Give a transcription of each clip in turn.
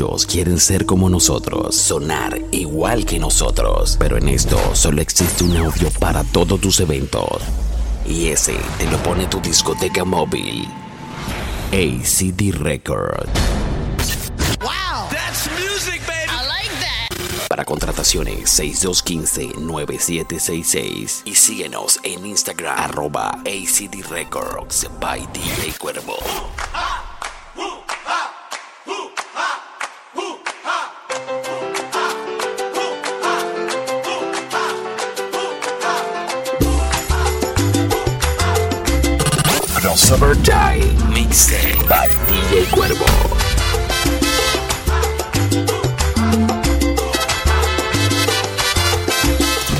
Muchos quieren ser como nosotros, sonar igual que nosotros, pero en esto solo existe un audio para todos tus eventos. Y ese te lo pone tu discoteca móvil. ACD Record. Wow, that's music, baby. I like that. Para contrataciones 6215-9766 y síguenos en Instagram arroba ACD Records by DJ Cuervo. Crossover Time Mixtape by DJ Cuervo.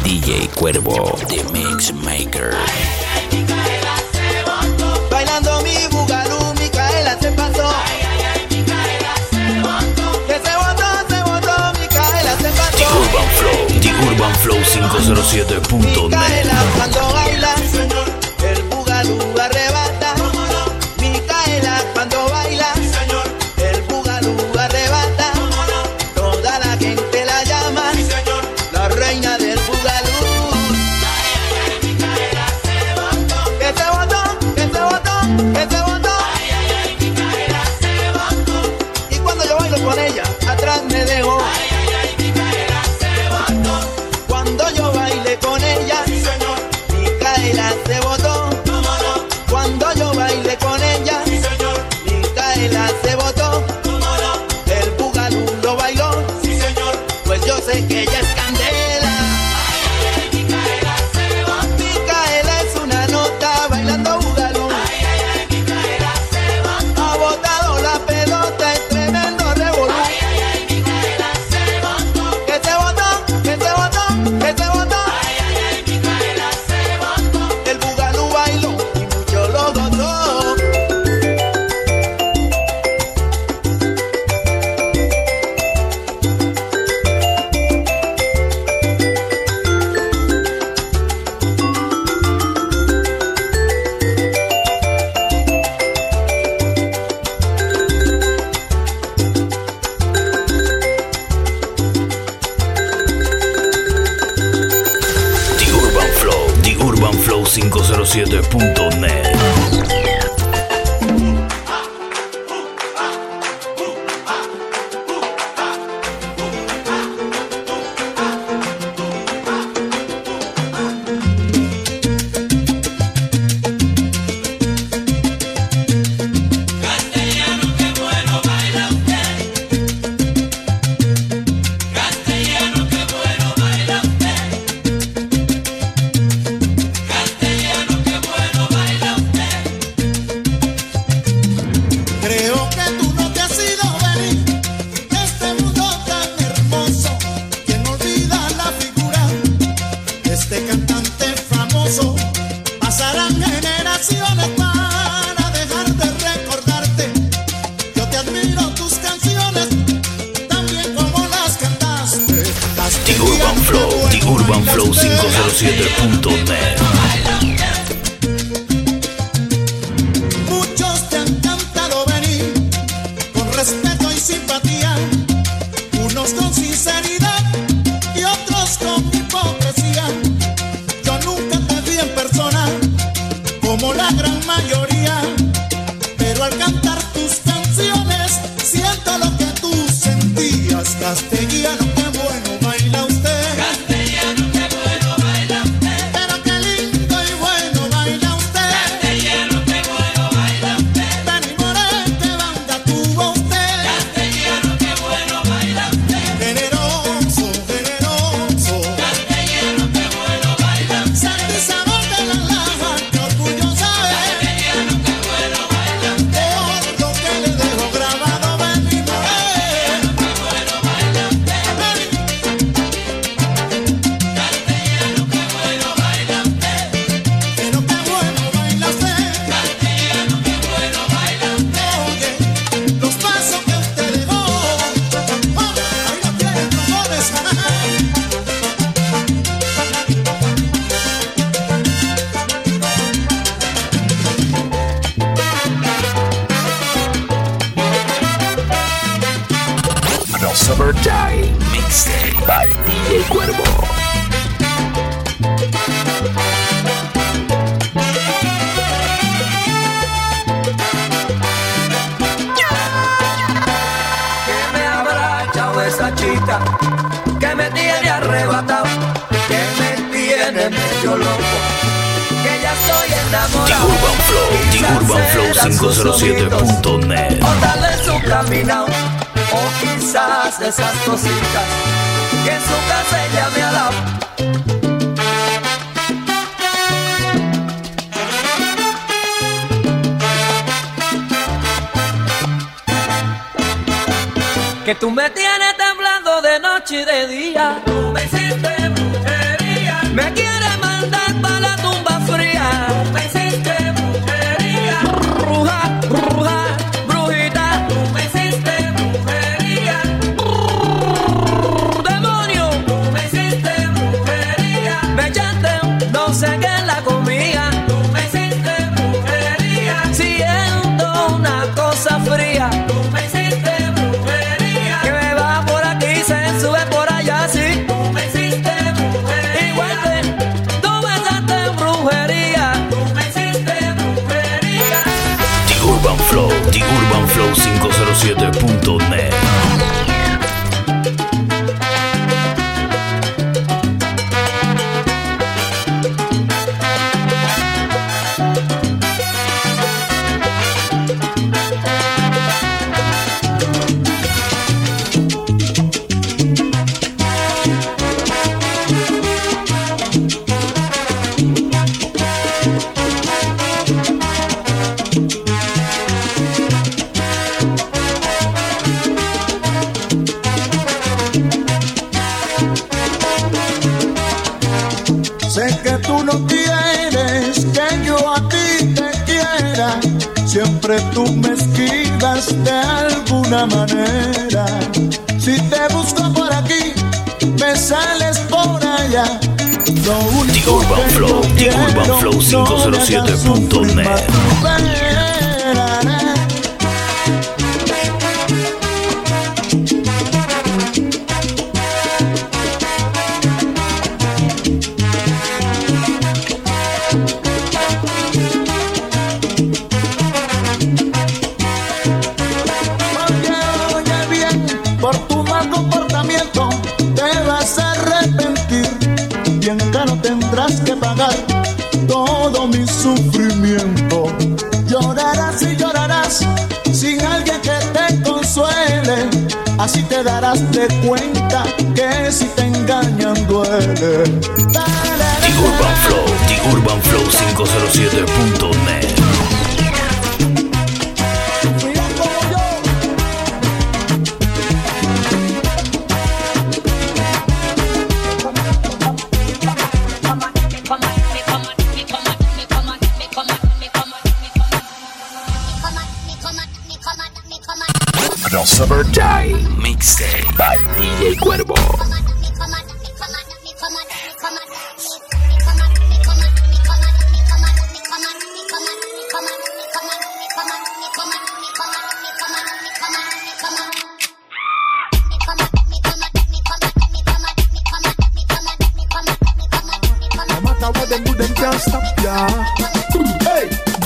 DJ Cuervo, The Mix Maker. Bailando mi bugalú, Micaela se pasó. Que se botó, se botó, Micaela se The pasó. Urban Flow, The Urban Flow 507.net. Micaela cuando baila, Se botó. El bugalú lo bailó, pues yo sé que ella urbanflow507.net arrebatado, que me tiene medio loco, que ya estoy The enamorado. Urban Flow, The Urban Flow serán sus 507.net. o tal vez su caminado, o quizás esas cositas que en su casa ella me ha dado. Que tú me tienes noche y de día. Tú me hiciste brujería. Me quieres mandar para la tumba fría. 507.2 no quieres que yo a ti te quiera. Siempre tú me esquivas de alguna manera. Si te busco por aquí, me sales por allá. Lo único The Urban que Flow, The Urban Flow no me hagas 507.net. de cuenta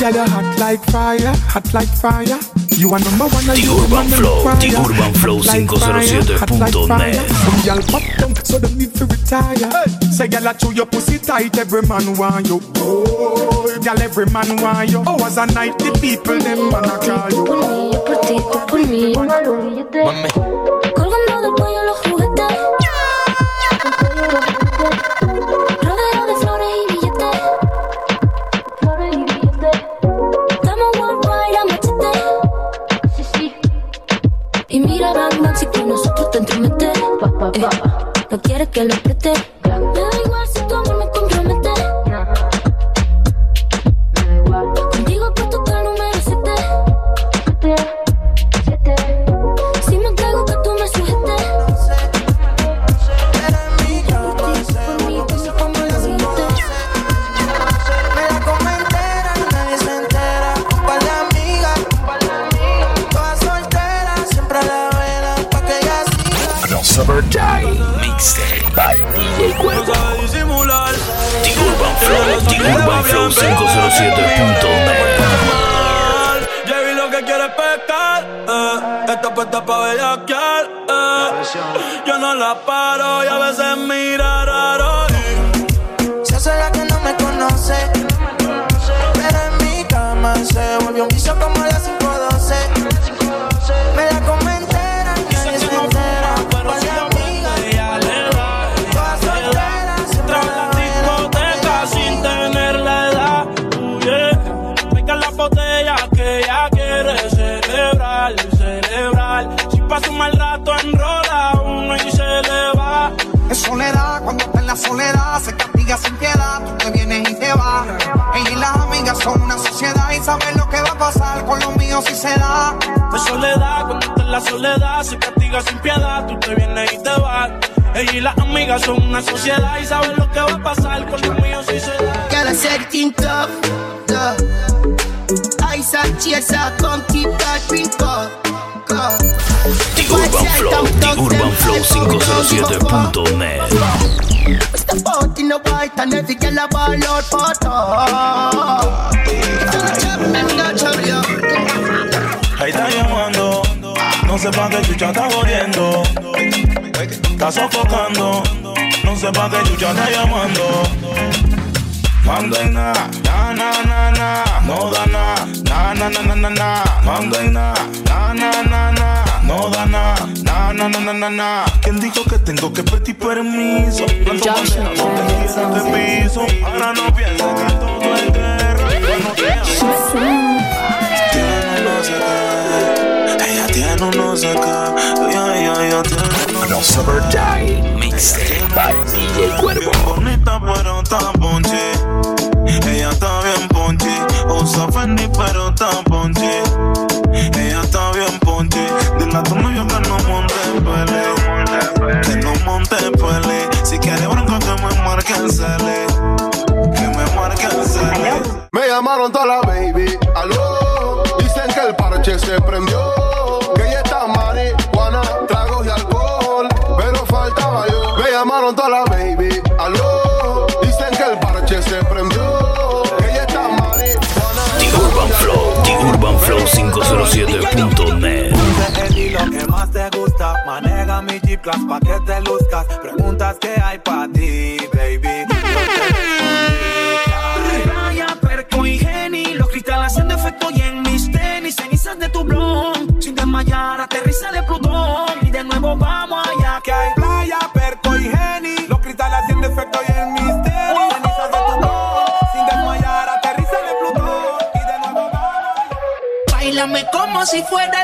Hey, girl, you hot like fire, hot like fire. You are number one, The Urban Flow. The Urban Flow Hot like fire, hot like 507.net. fire. Some girl pop down, so them need to retire. Say, girl, I chew your pussy tight, every man want you. Oh, girl, every man want you. Hours a night, the people them man a call you. por castiga sin piedad, tú te vienes y te vas. Ella y las amigas son una sociedad y saben lo que va a pasar con los míos si se da. De soledad, cuando está en la soledad, se castiga sin piedad, tú te vienes y te vas. Ella y las amigas son una sociedad y saben lo que va a pasar con los míos si se da. I said it in tough, tough. Ice and chaser, come keep that drink up, up. The Urban Flow, The Urban Flow 507.net. Step out in white and every girl a ball out for top. Ahí está llamando, no sé pa' qué chucha está jodiendo. Está sofocando, no sé pa' qué chucha está llamando. Mando en na, na na na no da na, na na na na na na. Mando en na na na na, no da na, na na na na na na. ¿Quién dijo que tengo que pedir permiso? Manejas Trans, de piso, ahora no pienses que todo es guerra. Te no sé qué. Ella tiene un no sé qué. Ella, ella, ella tiene un no sé qué. Summertime Mixtape by DJ Cuervo. Class pa' que te luzcas. Preguntas que hay pa' ti, baby. Raya, perco y geni, los cristales haciendo efecto y en mis tenis, cenizas de tu blon, sin desmayar, aterriza de Plutón y de nuevo vamos allá Que hay playa, perco y geni. Los cristales haciendo efecto y en mis tenis. Cenizas de tu blog. Sin desmayar, aterriza de Plutón. Y de nuevo vamos. Bailame como si fuera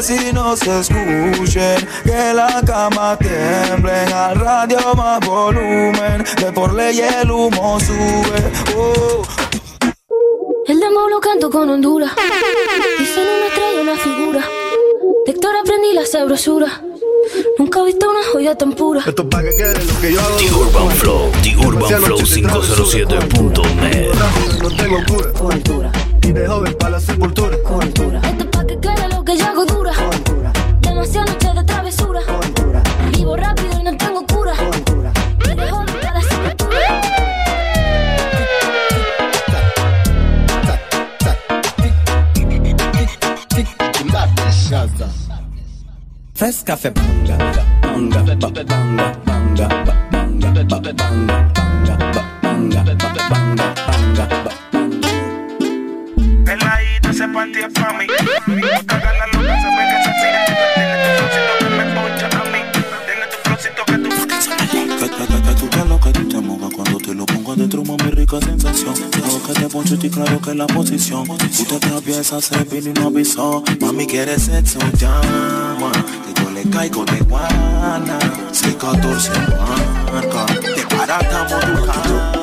vecinos escuchen, que la cama tiemble. Al radio más volumen, que por ley el humo sube. Oh. El demo lo canto con Honduras. Dicen una estrella, una figura. De Héctor aprendí la sabrosura. Nunca he visto una joya tan pura. Esto es para que quede lo que yo hago. The Urban Flow, The Urban Flow 507.net. No tengo cura. Y de joven para la sepultura. Esto es pa' que quede lo que yo hago. Demasiadas noches de travesura. Vivo rápido y no tengo cura. Me dejo para la sepultura. Fes café banga, banga, ba- banga, banga, ba- banga, ba- banga, banga, ba- banga, ba- banga, banga, rica sensación. Dejo que te poncho y claro que la posición. Tú te atraviesas, se vino y no avisó. Mami, quiere sexo, llama. Que yo le caigo de guana. 614 marca. Te para barata moduka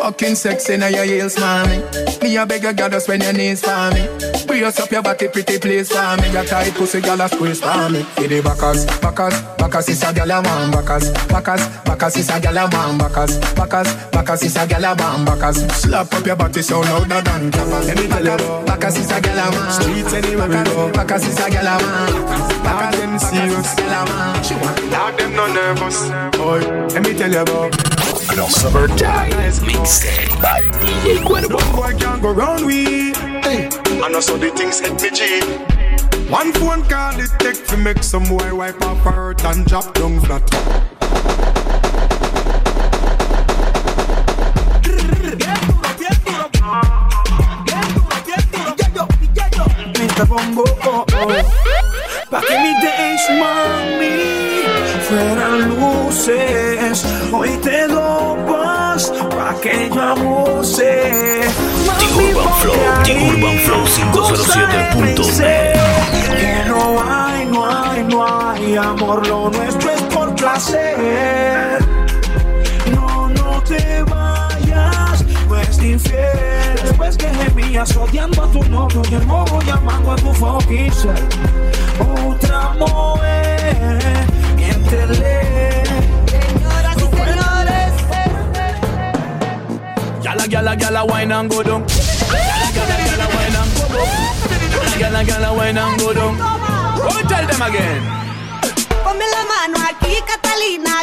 Fucking sexy in your heels, mommy. Me a beg you, girl, just when your knees for me. Brace up your body, pretty please for me. Your tight pussy, girl, a squeeze for me. For the backers, backers, backers is a girl a man. Backers, backers, backers is a girl a man. Backers, backers, backers is a girl a man. Backers, slap up your body so louder than clappers. Let me tell you, backers is a girl a man. Streets anywhere we go. Backers is a girl a man. Backers them serious, girl a man. She want dog them no nervous. Boy, let me tell you about. Crossover Time Mixtape by DJ Cuervo. No boy can go round we. Hey, I know so the things hit me G. One phone call it take to make some boy wipe up her hurt and drop down flat. Mr. Bongo, oh, oh. Pa' que mis days, mami, fueran luces. Hoy te dopas pa' que yo abuse. The Urban Flow, The Urban Flow 507.net. Que no hay, no hay, no hay amor, lo nuestro es por placer. No, no te vayas, no es infiel. Después que gemías odiando a tu novio y el modo llamando a tu fucking. Otra mujer, miéntele. Gyal a gyal a gyal a wine and go down. Gyal a gyal a gyal a wine and go down. Gyal a gyal a wine and go down. Oh, tell them again. ponme la mano aquí, Catalina,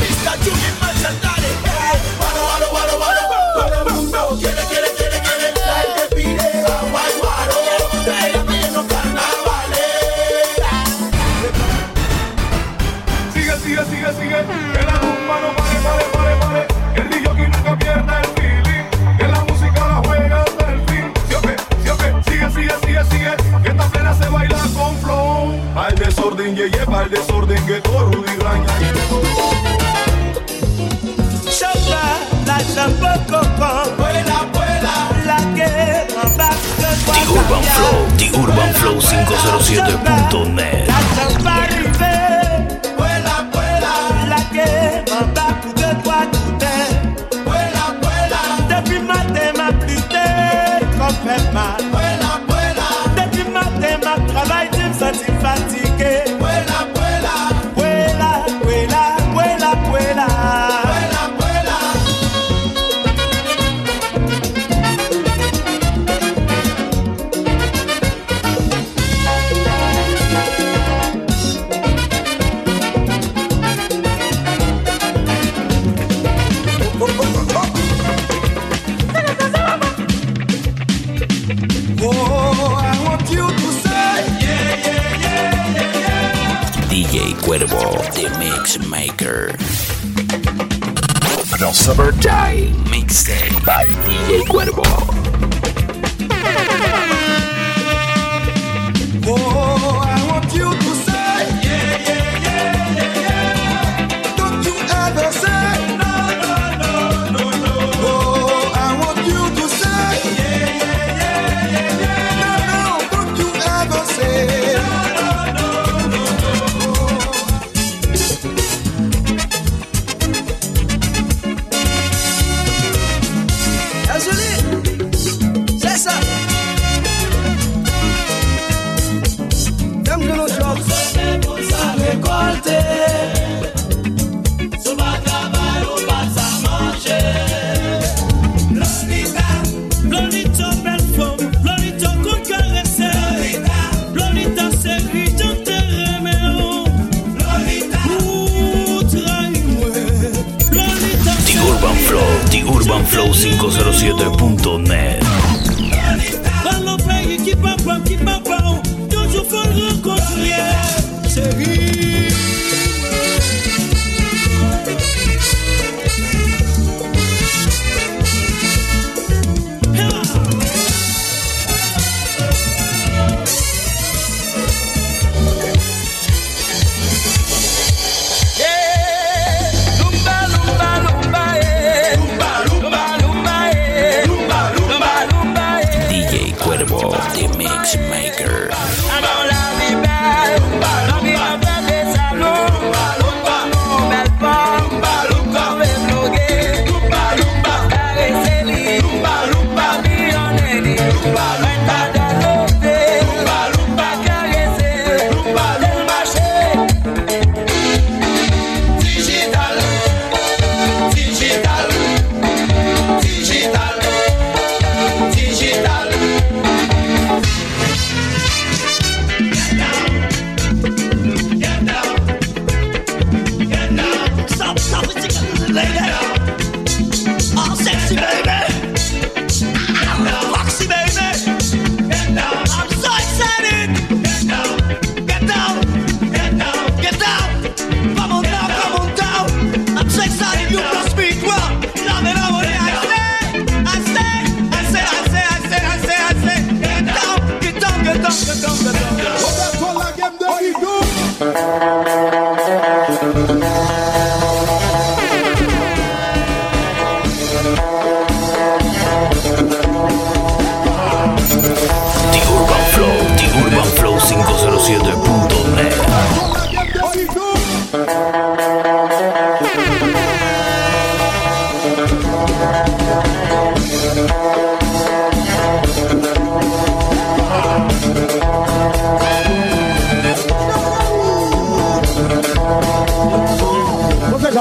Mr. Junior Merchandise, hey, wado, wado, wado, wado. Coco, Vuela, vuela. la que The Urban Flow, The Urban Flow 507.net. Maker. Crossover Time Mixtape by DJ Cuervo.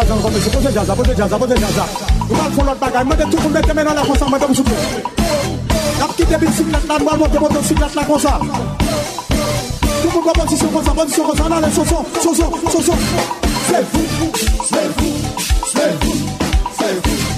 jazan kon mesi, pose jaza, pose jaza, pose jaza. Ou bal fon lot bagay, mwen de tou kon mette men an la konsa, mwen de msoupe Nap ki debit siklet nan, mwen mwote mwote siklet la konsa Tou kon kon posisyon konsa, posisyon konsa, nan le soson, soson, soson Se fou, se fou, se fou, se fou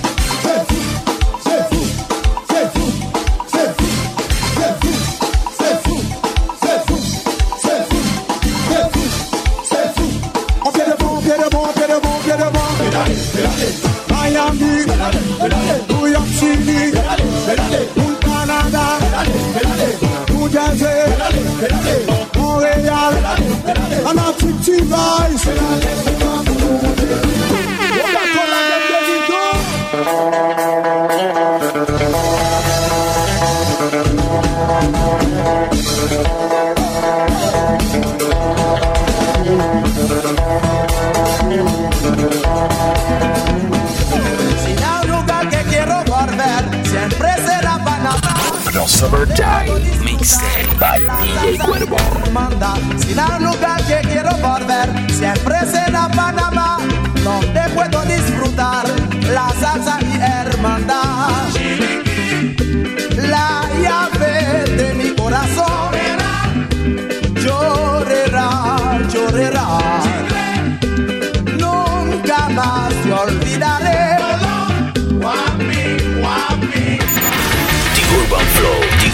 No summer day. Mixtape by DJ Cuervo. Manda, si a un lugar que quiero volver, siempre será Panamá, donde puedo disfrutar la salsa y el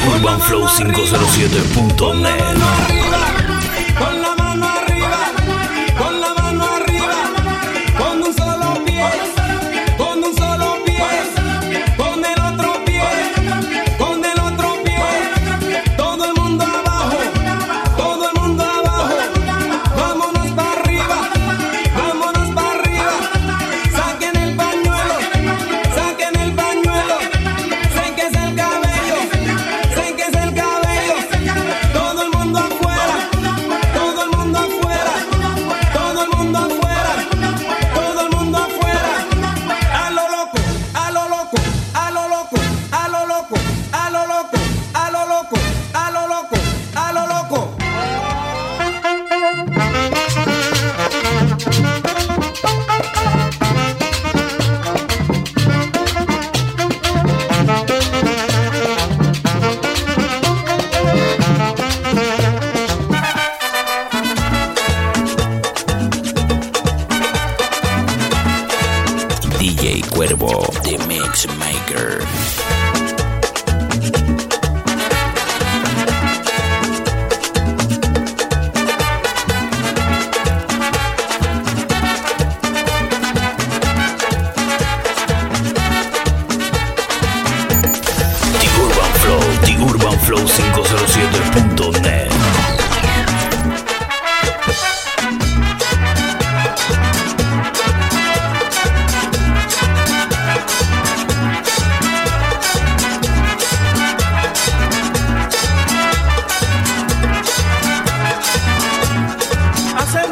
UrbanFlow507.net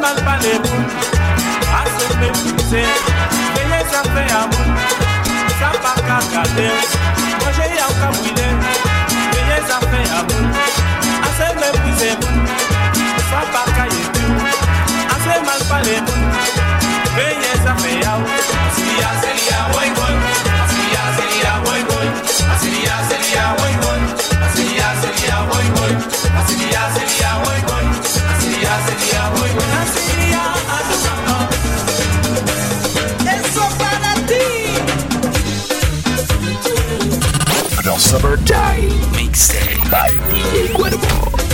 n'alba n'ebu asome pute eye safe ya mu sapa kaka de moje ya kamwile eye safe ya mu asome pute mu sapa kaye tu asome alba n'ebu eye safe ya mu siya siya woi woi summer time, Mixtape by The Incredible.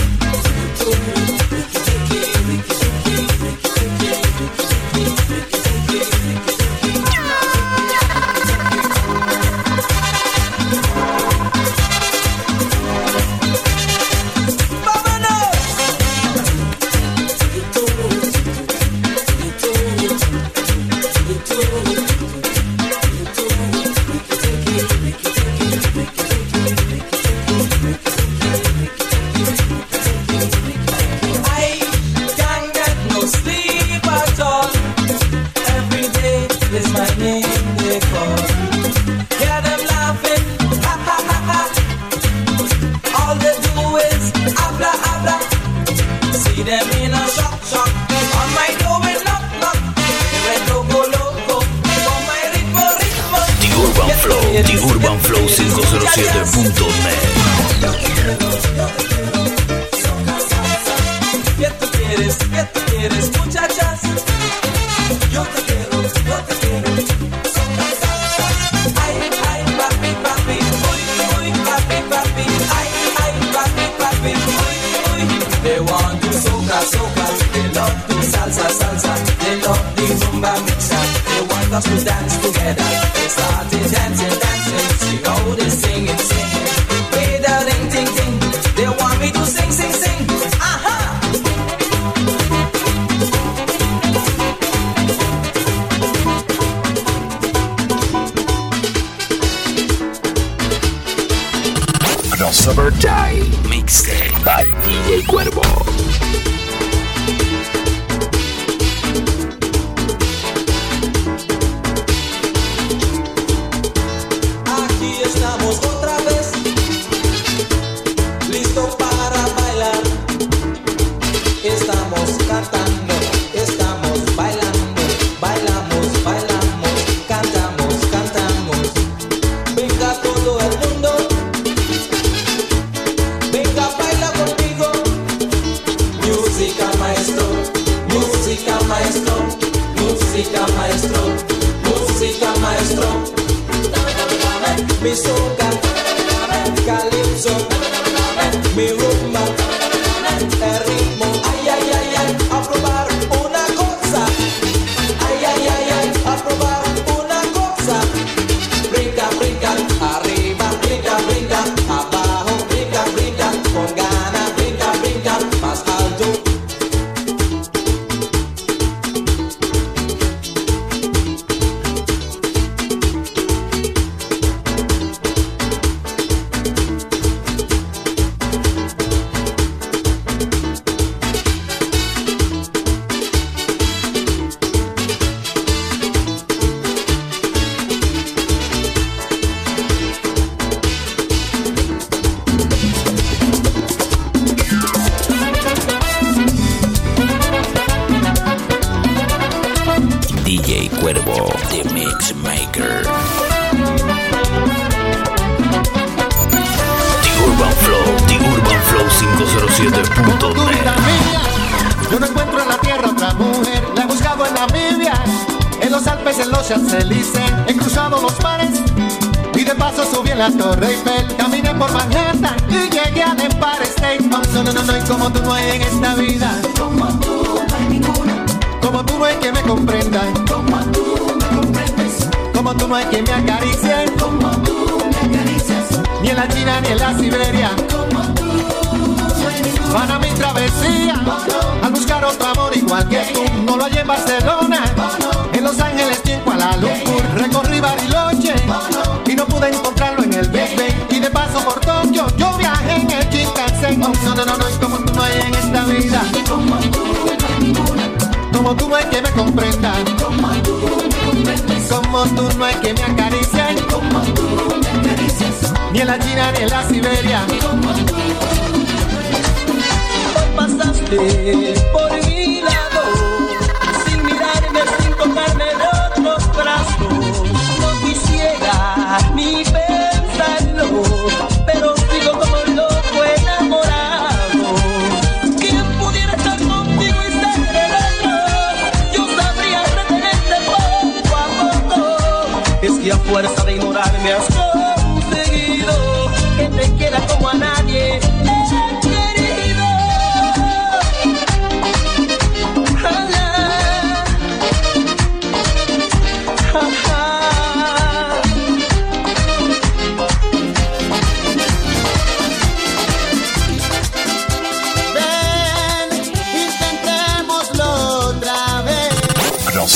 después.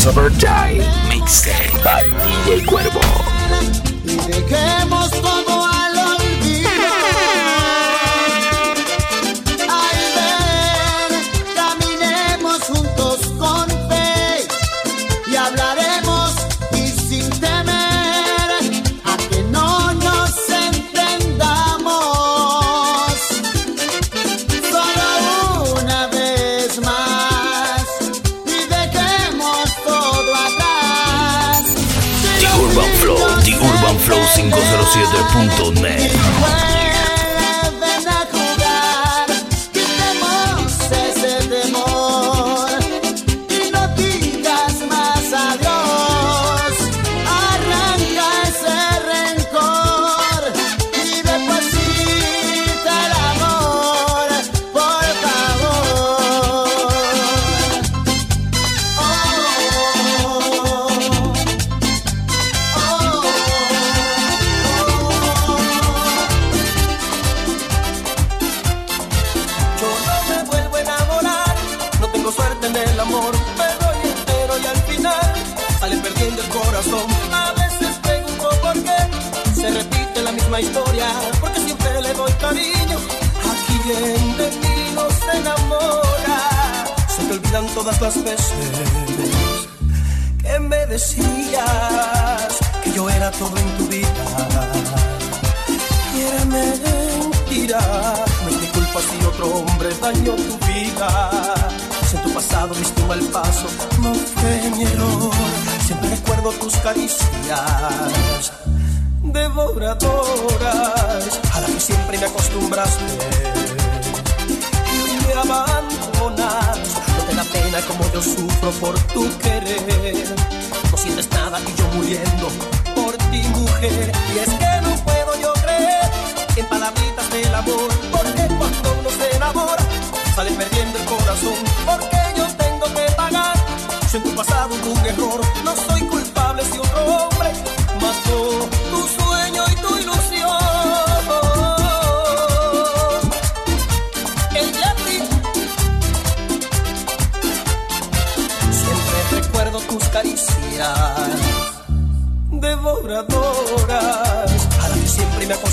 Summertime Mixtape by DJ Cuervo. 507.net.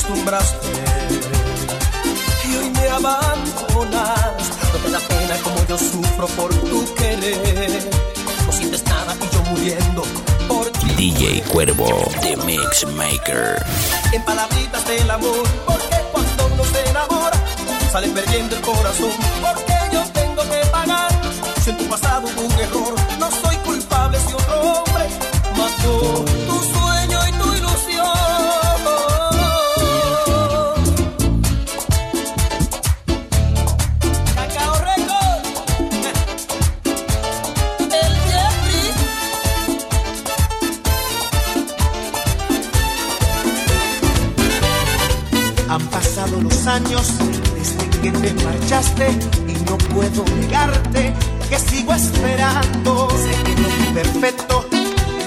acostumbraste y hoy me abandonas. No te da pena como yo sufro por tu querer. No sientes nada y yo muriendo por ti. DJ Cuervo, The Mix Maker. En palabritas del amor, porque cuando uno se enamora, sale perdiendo el corazón. Porque yo tengo que pagar. Si en tu pasado hubo un error, no soy culpable si otro hombre mató. te marchaste y no puedo negarte que sigo esperando. Sé que no perfecto,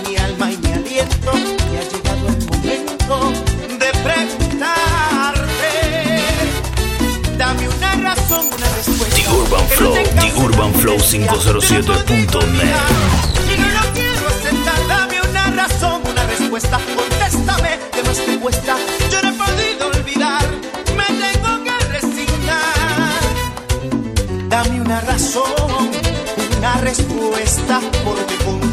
mi alma y mi aliento, y ha llegado el momento de preguntarte. Dame una razón, una respuesta. The Urban Flow, no The Urban Flow 507.net. Y no lo quiero aceptar, dame una razón, una respuesta. Contéstame que no estoy puesta. una razón, una respuesta por defunto.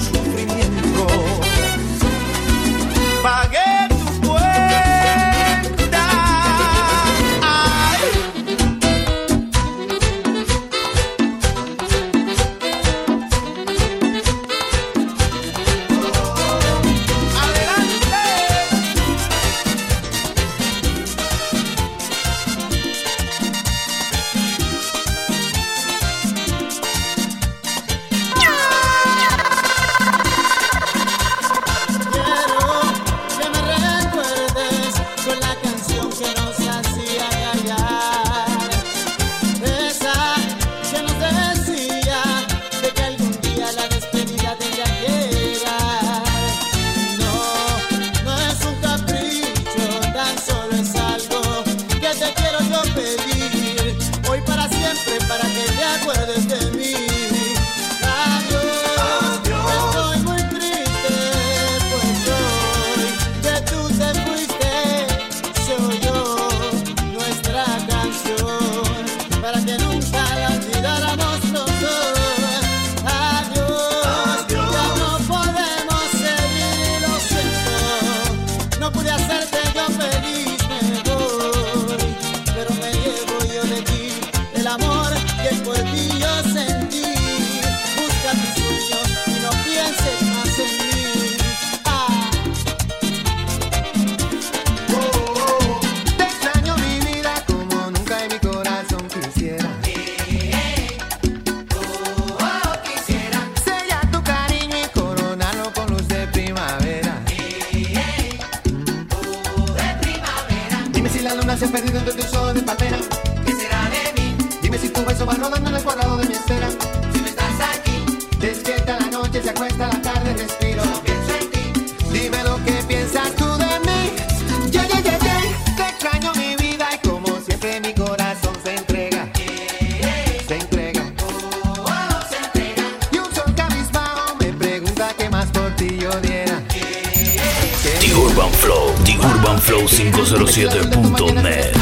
107.net.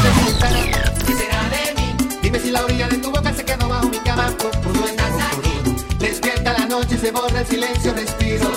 Dime si la orilla de tu boca se quedó bajo mi cama. Despierta la noche, se borra el silencio, respiro.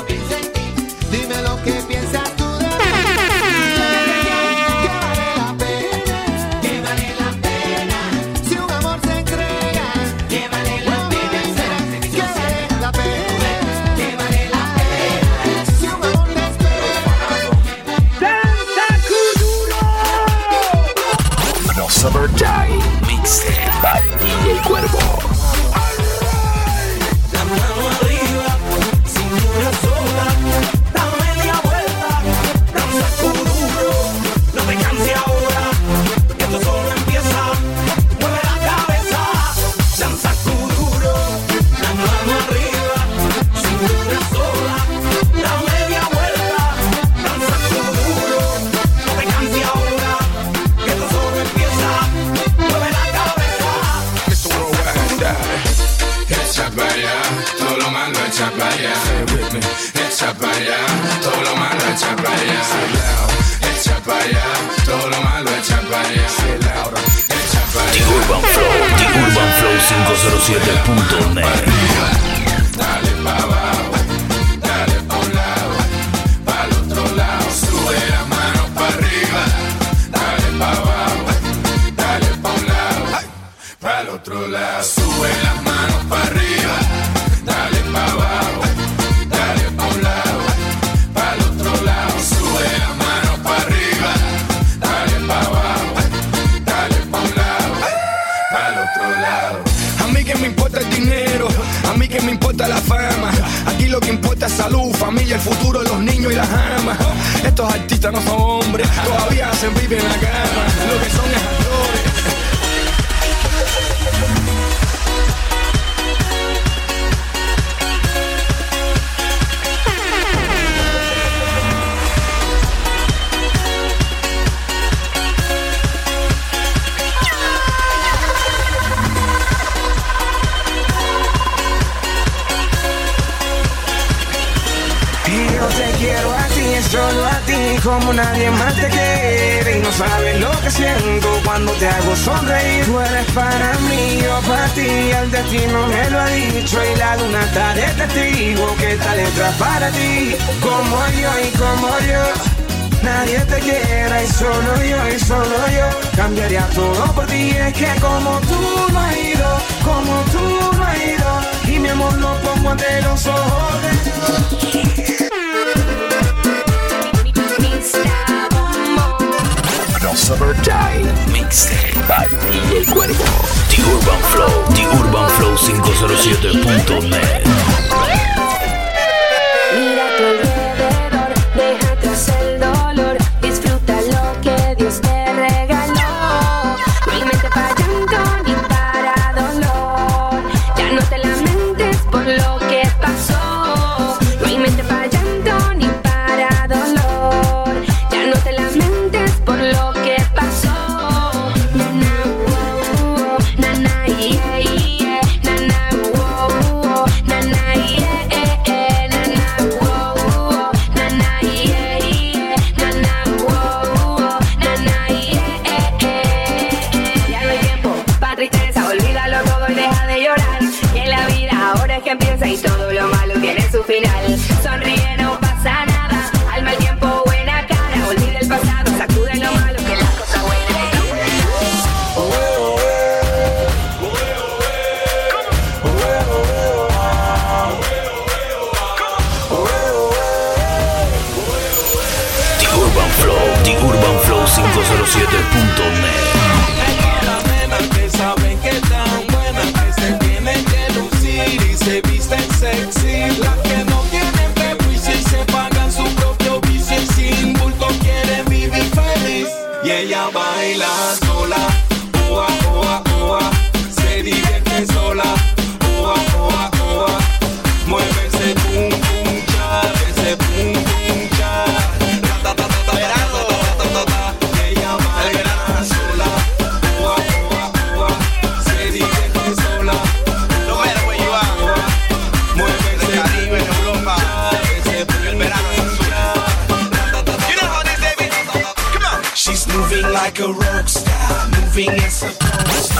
like a rock star, moving as a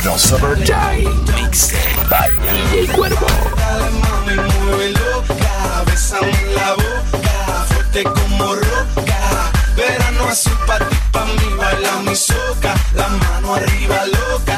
Crossover Time Mixtape by DJ Cuervo. Dale mami, mueve loca, besame la boca, fuerte como roca. Verano azul pa' ti, pa' mí, baila mi soca, la mano arriba loca.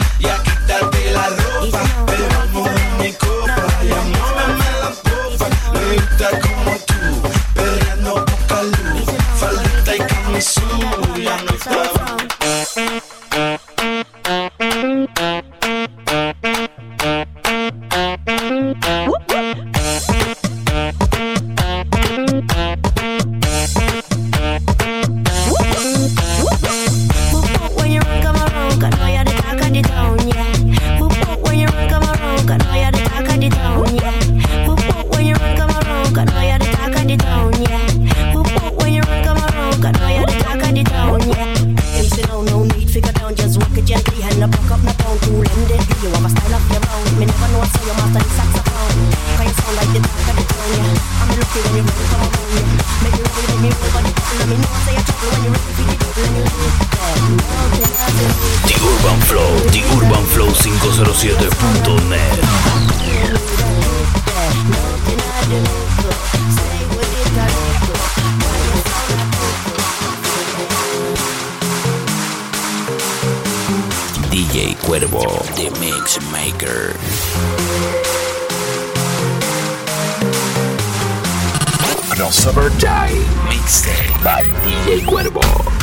crossover die mixtape by DJ Cuervo.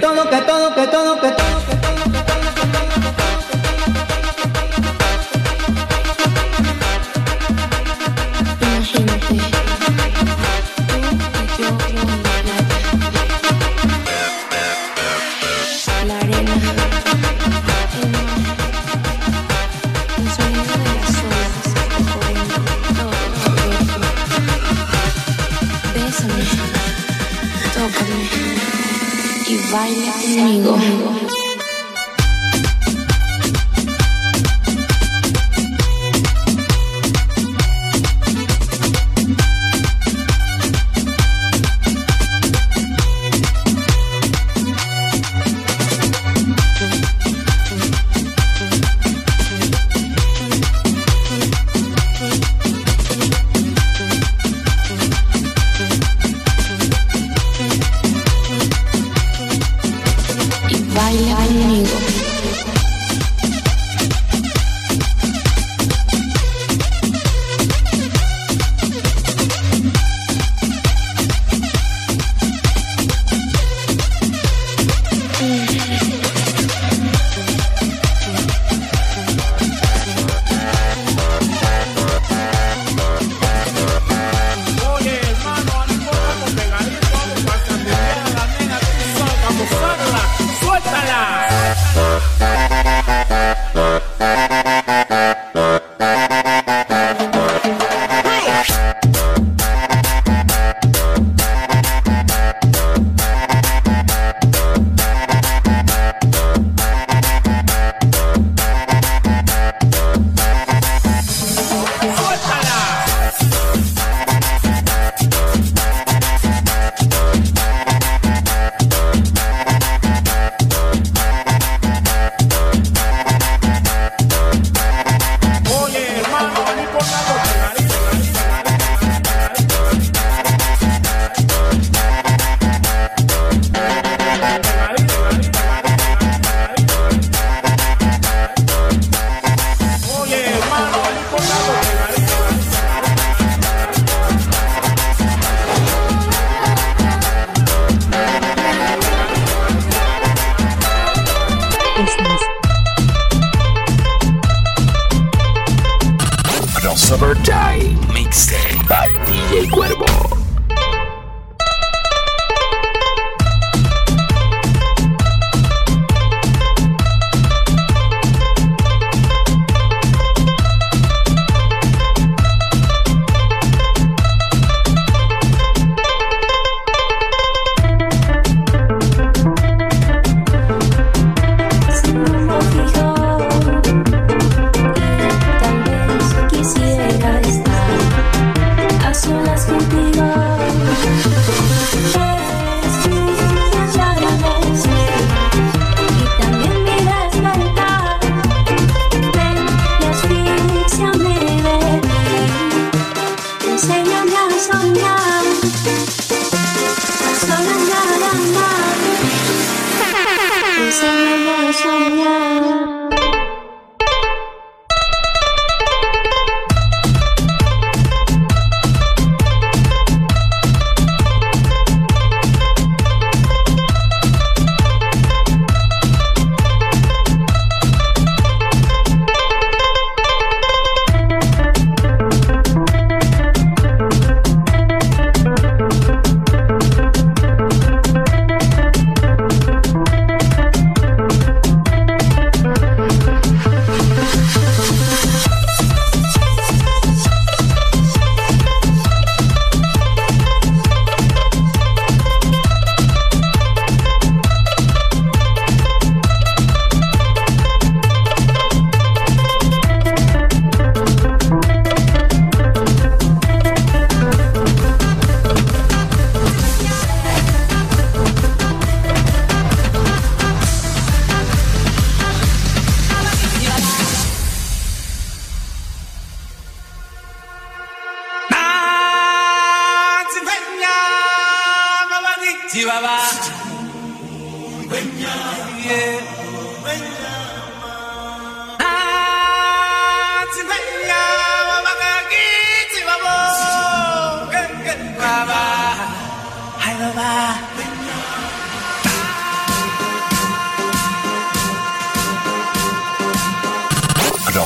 Todo, que todo, que todo, que todo.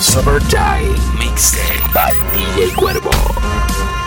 Crossover Time Mixtape by DJ Cuervo.